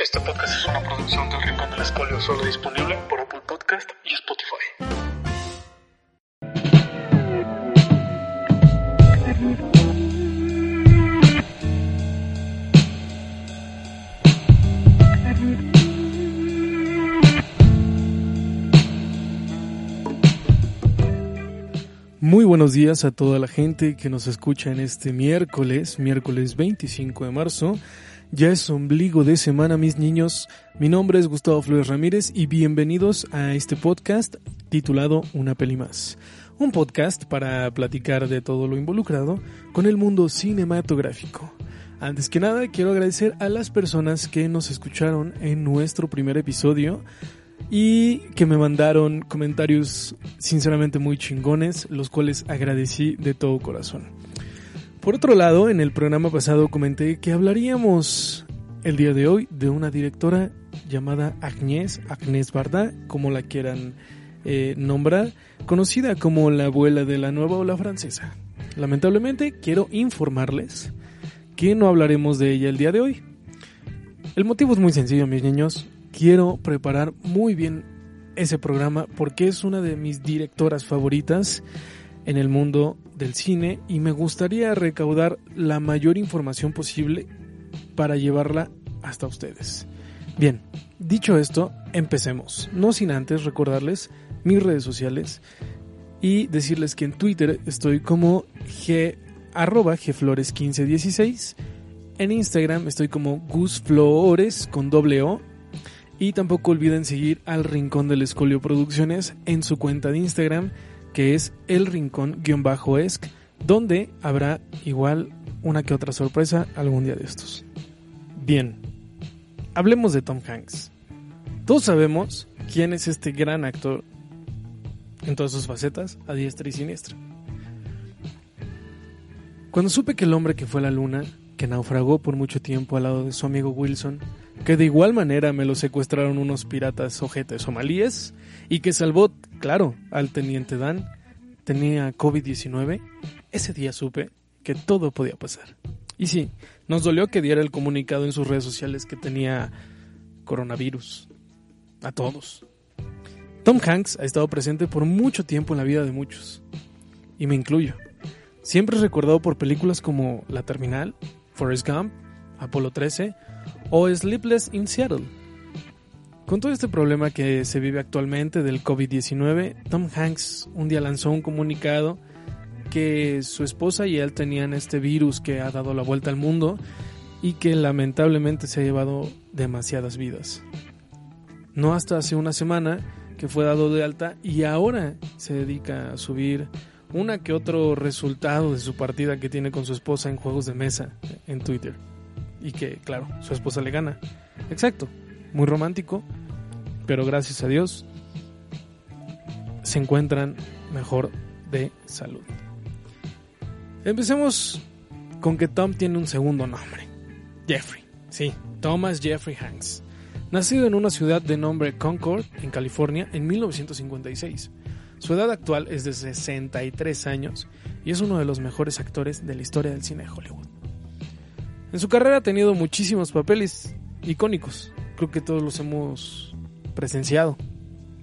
Este podcast es una producción del Rincón del Escolio, solo disponible por Apple Podcast y Spotify. Muy buenos días a toda la gente que nos escucha en este miércoles, miércoles 25 de marzo. Ya es ombligo de semana, mis niños. Mi nombre es Gustavo Flores Ramírez y bienvenidos a este podcast titulado Una peli más. Un podcast para platicar de todo lo involucrado con el mundo cinematográfico. Antes que nada, quiero agradecer a las personas que nos escucharon en nuestro primer episodio y que me mandaron comentarios sinceramente muy chingones, los cuales agradecí de todo corazón. Por otro lado, en el programa pasado comenté que hablaríamos el día de hoy de una directora llamada Agnès, Agnès Varda, como la quieran eh, nombrar, conocida como la abuela de la nueva ola francesa. Lamentablemente, quiero informarles que no hablaremos de ella el día de hoy. El motivo es muy sencillo, mis niños. Quiero preparar muy bien ese programa porque es una de mis directoras favoritas en el mundo del cine y me gustaría recaudar la mayor información posible para llevarla hasta ustedes. Bien, dicho esto, empecemos. No sin antes recordarles mis redes sociales y decirles que en Twitter estoy como g arroba gflores1516. En Instagram estoy como gusflores con doble O. Y tampoco olviden seguir al Rincón del Escolio Producciones en su cuenta de Instagram que es el rincón-esc, donde habrá igual una que otra sorpresa algún día de estos. Bien, hablemos de Tom Hanks. Todos sabemos quién es este gran actor en todas sus facetas, a diestra y siniestra. Cuando supe que el hombre que fue a la luna, que naufragó por mucho tiempo al lado de su amigo Wilson, que de igual manera me lo secuestraron unos piratas ojetes somalíes y que salvó, claro, al teniente Dan, tenía COVID-19, ese día supe que todo podía pasar. Y sí, nos dolió que diera el comunicado en sus redes sociales que tenía coronavirus. A todos. Tom Hanks ha estado presente por mucho tiempo en la vida de muchos. Y me incluyo. Siempre es recordado por películas como La Terminal, Forrest Gump, Apolo 13 o Sleepless in Seattle. Con todo este problema que se vive actualmente del COVID-19, Tom Hanks un día lanzó un comunicado que su esposa y él tenían este virus que ha dado la vuelta al mundo y que lamentablemente se ha llevado demasiadas vidas. No hasta hace una semana que fue dado de alta y ahora se dedica a subir una que otro resultado de su partida que tiene con su esposa en juegos de mesa en Twitter y que, claro, su esposa le gana. Exacto, muy romántico, pero gracias a Dios se encuentran mejor de salud. Empecemos con que Tom tiene un segundo nombre, Jeffrey. Sí, Thomas Jeffrey Hanks. Nacido en una ciudad de nombre Concord, en California, en 1956. Su edad actual es de 63 años y es uno de los mejores actores de la historia del cine de Hollywood. En su carrera ha tenido muchísimos papeles icónicos, creo que todos los hemos presenciado,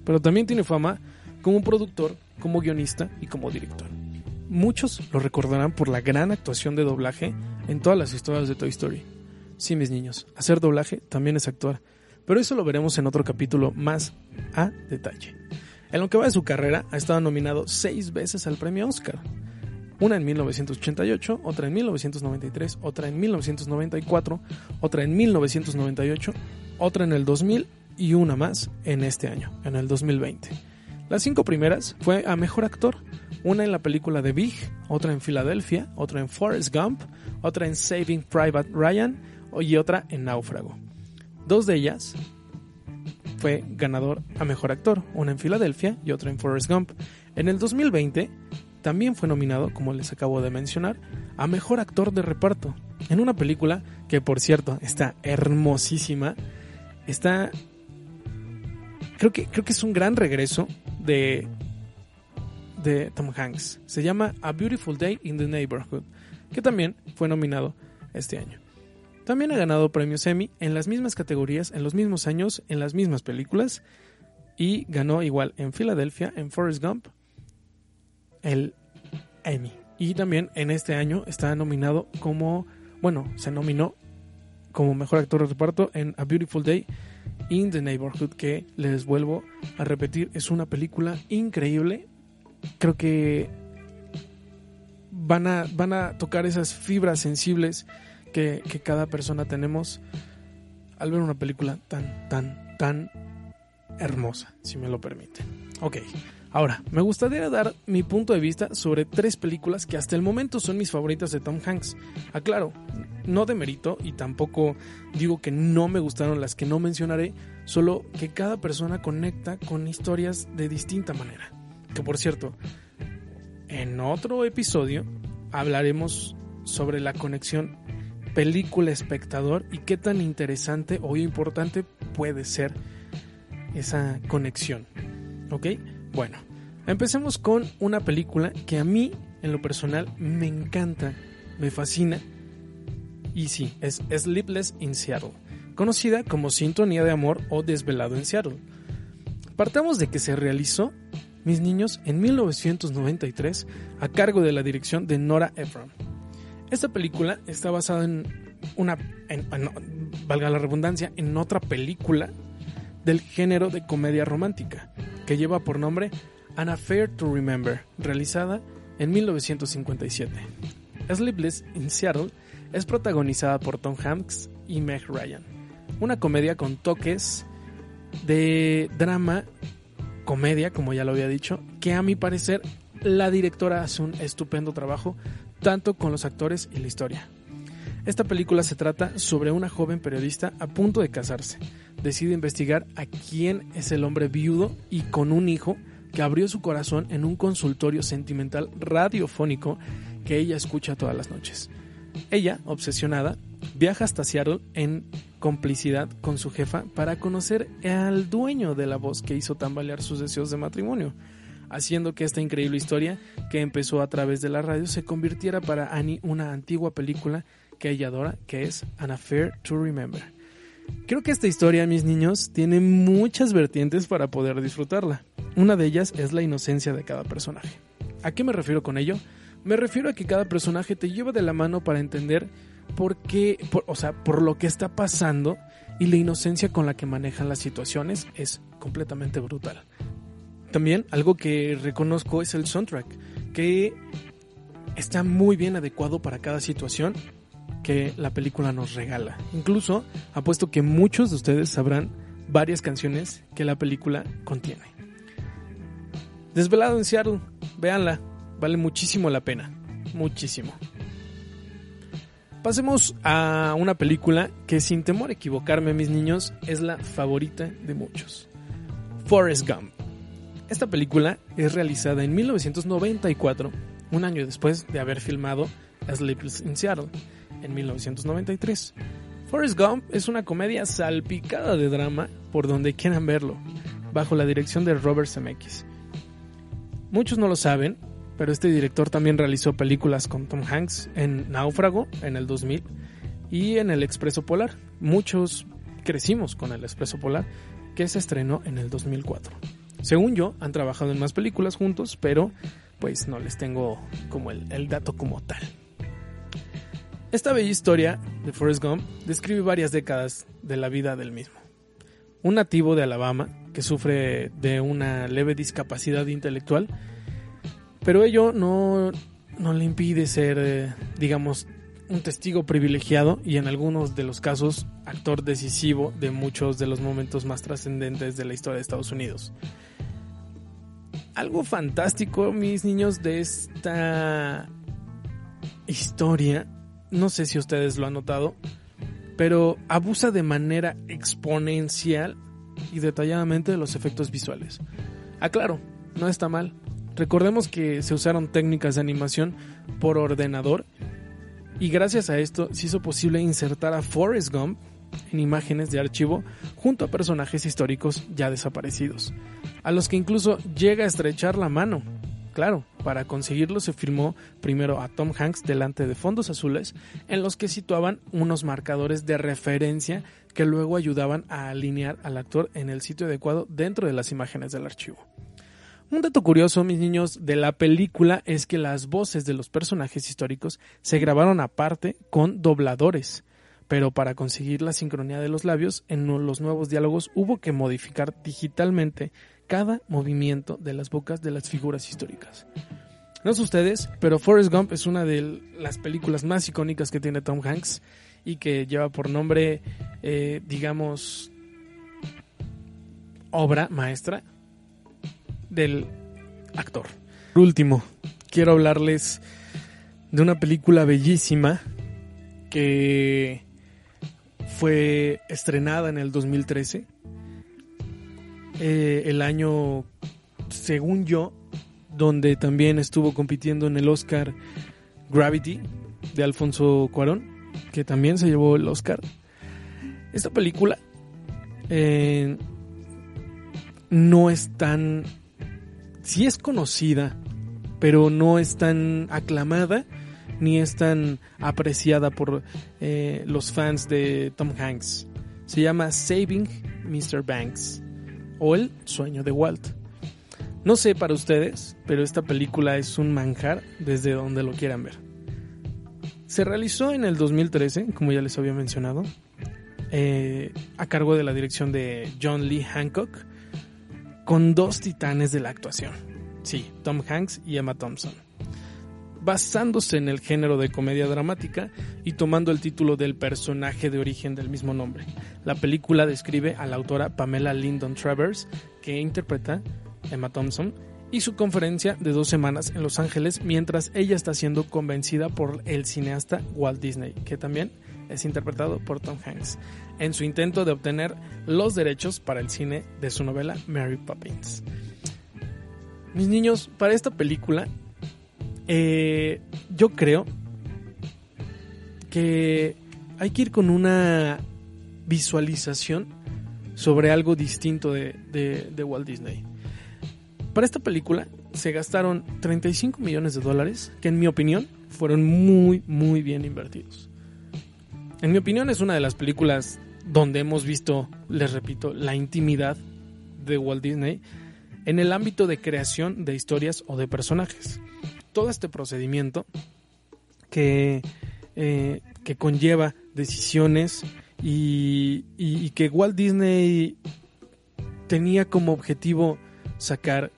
pero también tiene fama como productor, como guionista y como director. Muchos lo recordarán por la gran actuación de doblaje en todas las historias de Toy Story. Sí, mis niños, hacer doblaje también es actuar, pero eso lo veremos en otro capítulo más a detalle. En lo que va de su carrera, ha estado nominado seis veces al premio Oscar, una en 1988, otra en 1993, otra en 1994, otra en 1998, otra en el 2000 y una más en este año, en el 2020. Las cinco primeras fue a Mejor Actor, una en la película The Big, otra en Filadelfia, otra en Forrest Gump, otra en Saving Private Ryan y otra en Náufrago. Dos de ellas fue ganador a Mejor Actor, una en Filadelfia y otra en Forrest Gump. En el 2020 también fue nominado, como les acabo de mencionar, a Mejor Actor de Reparto, en una película que por cierto está hermosísima, está... Creo que, creo que es un gran regreso de, de Tom Hanks. Se llama A Beautiful Day in the Neighborhood, que también fue nominado este año. También ha ganado premios Emmy en las mismas categorías, en los mismos años, en las mismas películas. Y ganó igual en Filadelfia, en Forrest Gump, el Emmy. Y también en este año está nominado como, bueno, se nominó como mejor actor de reparto en A Beautiful Day in the Neighborhood, que les vuelvo a repetir, es una película increíble. Creo que van a, van a tocar esas fibras sensibles que, que cada persona tenemos al ver una película tan, tan, tan hermosa, si me lo permiten. Ok, ahora, me gustaría dar mi punto de vista sobre tres películas que hasta el momento son mis favoritas de Tom Hanks. Aclaro, no de mérito y tampoco digo que no me gustaron las que no mencionaré, solo que cada persona conecta con historias de distinta manera. Que por cierto, en otro episodio hablaremos sobre la conexión película-espectador y qué tan interesante o importante puede ser esa conexión. ¿Ok? Bueno, empecemos con una película que a mí, en lo personal, me encanta, me fascina. Y sí, es Sleepless in Seattle, conocida como Sintonía de Amor o Desvelado en Seattle. Partamos de que se realizó, mis niños, en 1993 a cargo de la dirección de Nora Ephron. Esta película está basada en una, valga la redundancia, en otra película del género de comedia romántica, que lleva por nombre An Affair to Remember, realizada en 1957. Sleepless in Seattle es protagonizada por Tom Hanks y Meg Ryan, una comedia con toques de drama, comedia, como ya lo había dicho, que a mi parecer la directora hace un estupendo trabajo, tanto con los actores y la historia. Esta película se trata sobre una joven periodista a punto de casarse. Decide investigar a quién es el hombre viudo y con un hijo que abrió su corazón en un consultorio sentimental radiofónico que ella escucha todas las noches. Ella, obsesionada, viaja hasta Seattle en complicidad con su jefa para conocer al dueño de la voz que hizo tambalear sus deseos de matrimonio, haciendo que esta increíble historia, que empezó a través de la radio, se convirtiera para Annie una antigua película que ella adora, que es An Affair to Remember. Creo que esta historia, mis niños, tiene muchas vertientes para poder disfrutarla. Una de ellas es la inocencia de cada personaje. ¿A qué me refiero con ello? Me refiero a que cada personaje te lleva de la mano para entender por qué, o sea, por lo que está pasando y la inocencia con la que manejan las situaciones es completamente brutal. También algo que reconozco es el soundtrack, que está muy bien adecuado para cada situación que la película nos regala. Incluso apuesto que muchos de ustedes sabrán varias canciones que la película contiene. Desvelado en Seattle, véanla, vale muchísimo la pena, muchísimo. Pasemos a una película que sin temor a equivocarme mis niños es la favorita de muchos. Forrest Gump. Esta película es realizada en 1994, un año después de haber filmado Sleepless in Seattle en 1993. Forrest Gump es una comedia salpicada de drama por donde quieran verlo, bajo la dirección de Robert Zemeckis. Muchos no lo saben, pero este director también realizó películas con Tom Hanks en Náufrago en el 2000 y en El Expreso Polar. Muchos crecimos con El Expreso Polar, que se estrenó en el 2004. Según yo, han trabajado en más películas juntos, pero pues no les tengo como el, el dato como tal. Esta bella historia de Forrest Gump describe varias décadas de la vida del mismo. Un nativo de Alabama que sufre de una leve discapacidad intelectual, pero ello no, le impide ser, eh, digamos, un testigo privilegiado y en algunos de los casos actor decisivo de muchos de los momentos más trascendentes de la historia de Estados Unidos. Algo fantástico, mis niños, de esta historia no sé si ustedes lo han notado, pero abusa de manera exponencial y detalladamente de los efectos visuales. Aclaro, ah, no está mal. Recordemos que se usaron técnicas de animación por ordenador y gracias a esto se hizo posible insertar a Forrest Gump en imágenes de archivo junto a personajes históricos ya desaparecidos, a los que incluso llega a estrechar la mano, claro, para conseguirlo se filmó primero a Tom Hanks delante de fondos azules en los que situaban unos marcadores de referencia que luego ayudaban a alinear al actor en el sitio adecuado dentro de las imágenes del archivo. Un dato curioso, mis niños, de la película es que las voces de los personajes históricos se grabaron aparte con dobladores, pero para conseguir la sincronía de los labios en los nuevos diálogos hubo que modificar digitalmente cada movimiento de las bocas de las figuras históricas. No sé ustedes, pero Forrest Gump es una de las películas más icónicas que tiene Tom Hanks y que lleva por nombre, eh, digamos, obra maestra del actor. Por último, quiero hablarles de una película bellísima que fue estrenada en el 2013. Eh, el año, según yo, donde también estuvo compitiendo en el Oscar Gravity de Alfonso Cuarón, que también se llevó el Oscar. Esta película eh, no es tan sí es conocida, pero no es tan aclamada ni es tan apreciada por eh, los fans de Tom Hanks. Se llama Saving Mr. Banks o El sueño de Walt. No sé para ustedes, pero esta película es un manjar desde donde lo quieran ver. Se realizó en el 2013, como ya les había mencionado, eh, a cargo de la dirección de John Lee Hancock con dos titanes de la actuación. Sí, Tom Hanks y Emma Thompson. Basándose en el género de comedia dramática y tomando el título del personaje de origen del mismo nombre. La película describe a la autora Pamela Lyndon Travers, que interpreta Emma Thompson, y su conferencia de dos semanas en Los Ángeles mientras ella está siendo convencida por el cineasta Walt Disney, que también es interpretado por Tom Hanks, en su intento de obtener los derechos para el cine de su novela Mary Poppins. Mis niños, para esta película, eh, yo creo que hay que ir con una visualización sobre algo distinto de, de Walt Disney. Para esta película se gastaron 35 millones de dólares, que en mi opinión fueron muy, muy bien invertidos. En mi opinión es una de las películas donde hemos visto, les repito, la intimidad de Walt Disney en el ámbito de creación de historias o de personajes. Todo este procedimiento que, eh, que conlleva decisiones y, que Walt Disney tenía como objetivo sacar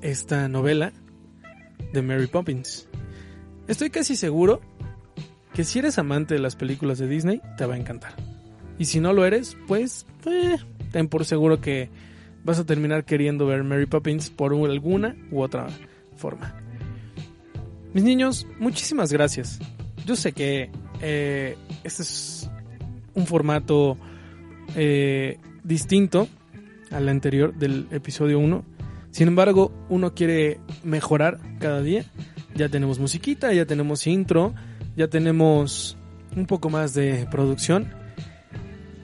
esta novela de Mary Poppins. Estoy casi seguro que si eres amante de las películas de Disney, te va a encantar. Y si no lo eres, pues eh, ten por seguro que vas a terminar queriendo ver Mary Poppins por alguna u otra forma. Mis niños, muchísimas gracias. Yo sé que eh, este es un formato eh, distinto al anterior del episodio 1. Sin embargo, uno quiere mejorar cada día. Ya tenemos musiquita, ya tenemos intro, ya tenemos un poco más de producción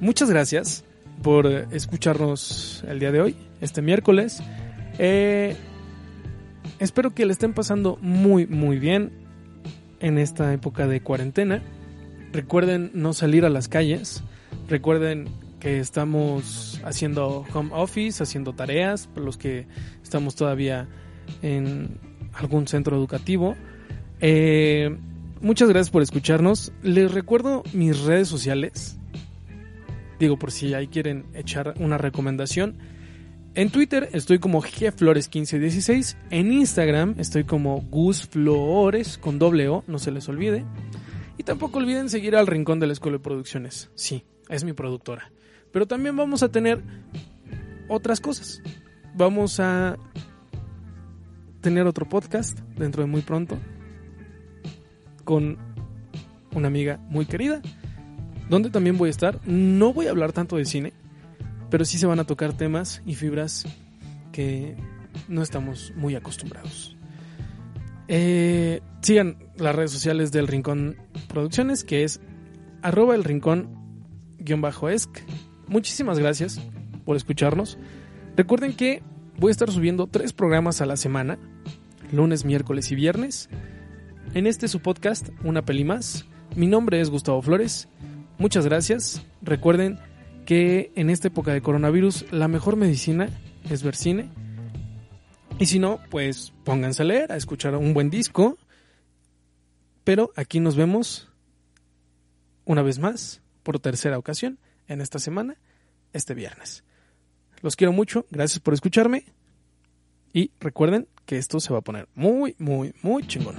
muchas gracias por escucharnos el día de hoy, este miércoles. Eh, espero que le estén pasando muy, muy bien en esta época de cuarentena. Recuerden no salir a las calles. Recuerden que estamos haciendo home office, haciendo tareas, para los que estamos todavía en algún centro educativo. Eh, muchas gracias por escucharnos. Les recuerdo mis redes sociales. Digo, por si ahí quieren echar una recomendación. En Twitter estoy como gflores1516. En Instagram estoy como gusflores con doble O, no se les olvide. Y tampoco olviden seguir al Rincón de la Escuela de Producciones. Sí, es mi productora. Pero también vamos a tener otras cosas. Vamos a tener otro podcast dentro de muy pronto con una amiga muy querida donde también voy a estar. No voy a hablar tanto de cine, pero sí se van a tocar temas y fibras que no estamos muy acostumbrados. Eh, sigan las redes sociales del Rincón Producciones, que es arroba el rincón-esc. Muchísimas gracias por escucharnos. Recuerden que voy a estar subiendo tres programas a la semana. lunes, miércoles y viernes. En este su podcast, Una Peli Más. Mi nombre es Gustavo Flores. Muchas gracias. Recuerden que en esta época de coronavirus la mejor medicina es ver cine. Y si no, pues pónganse a leer, a escuchar un buen disco. Pero aquí nos vemos una vez más, por tercera ocasión, en esta semana, este viernes. Los quiero mucho, gracias por escucharme y recuerden que esto se va a poner muy, muy, muy chingón.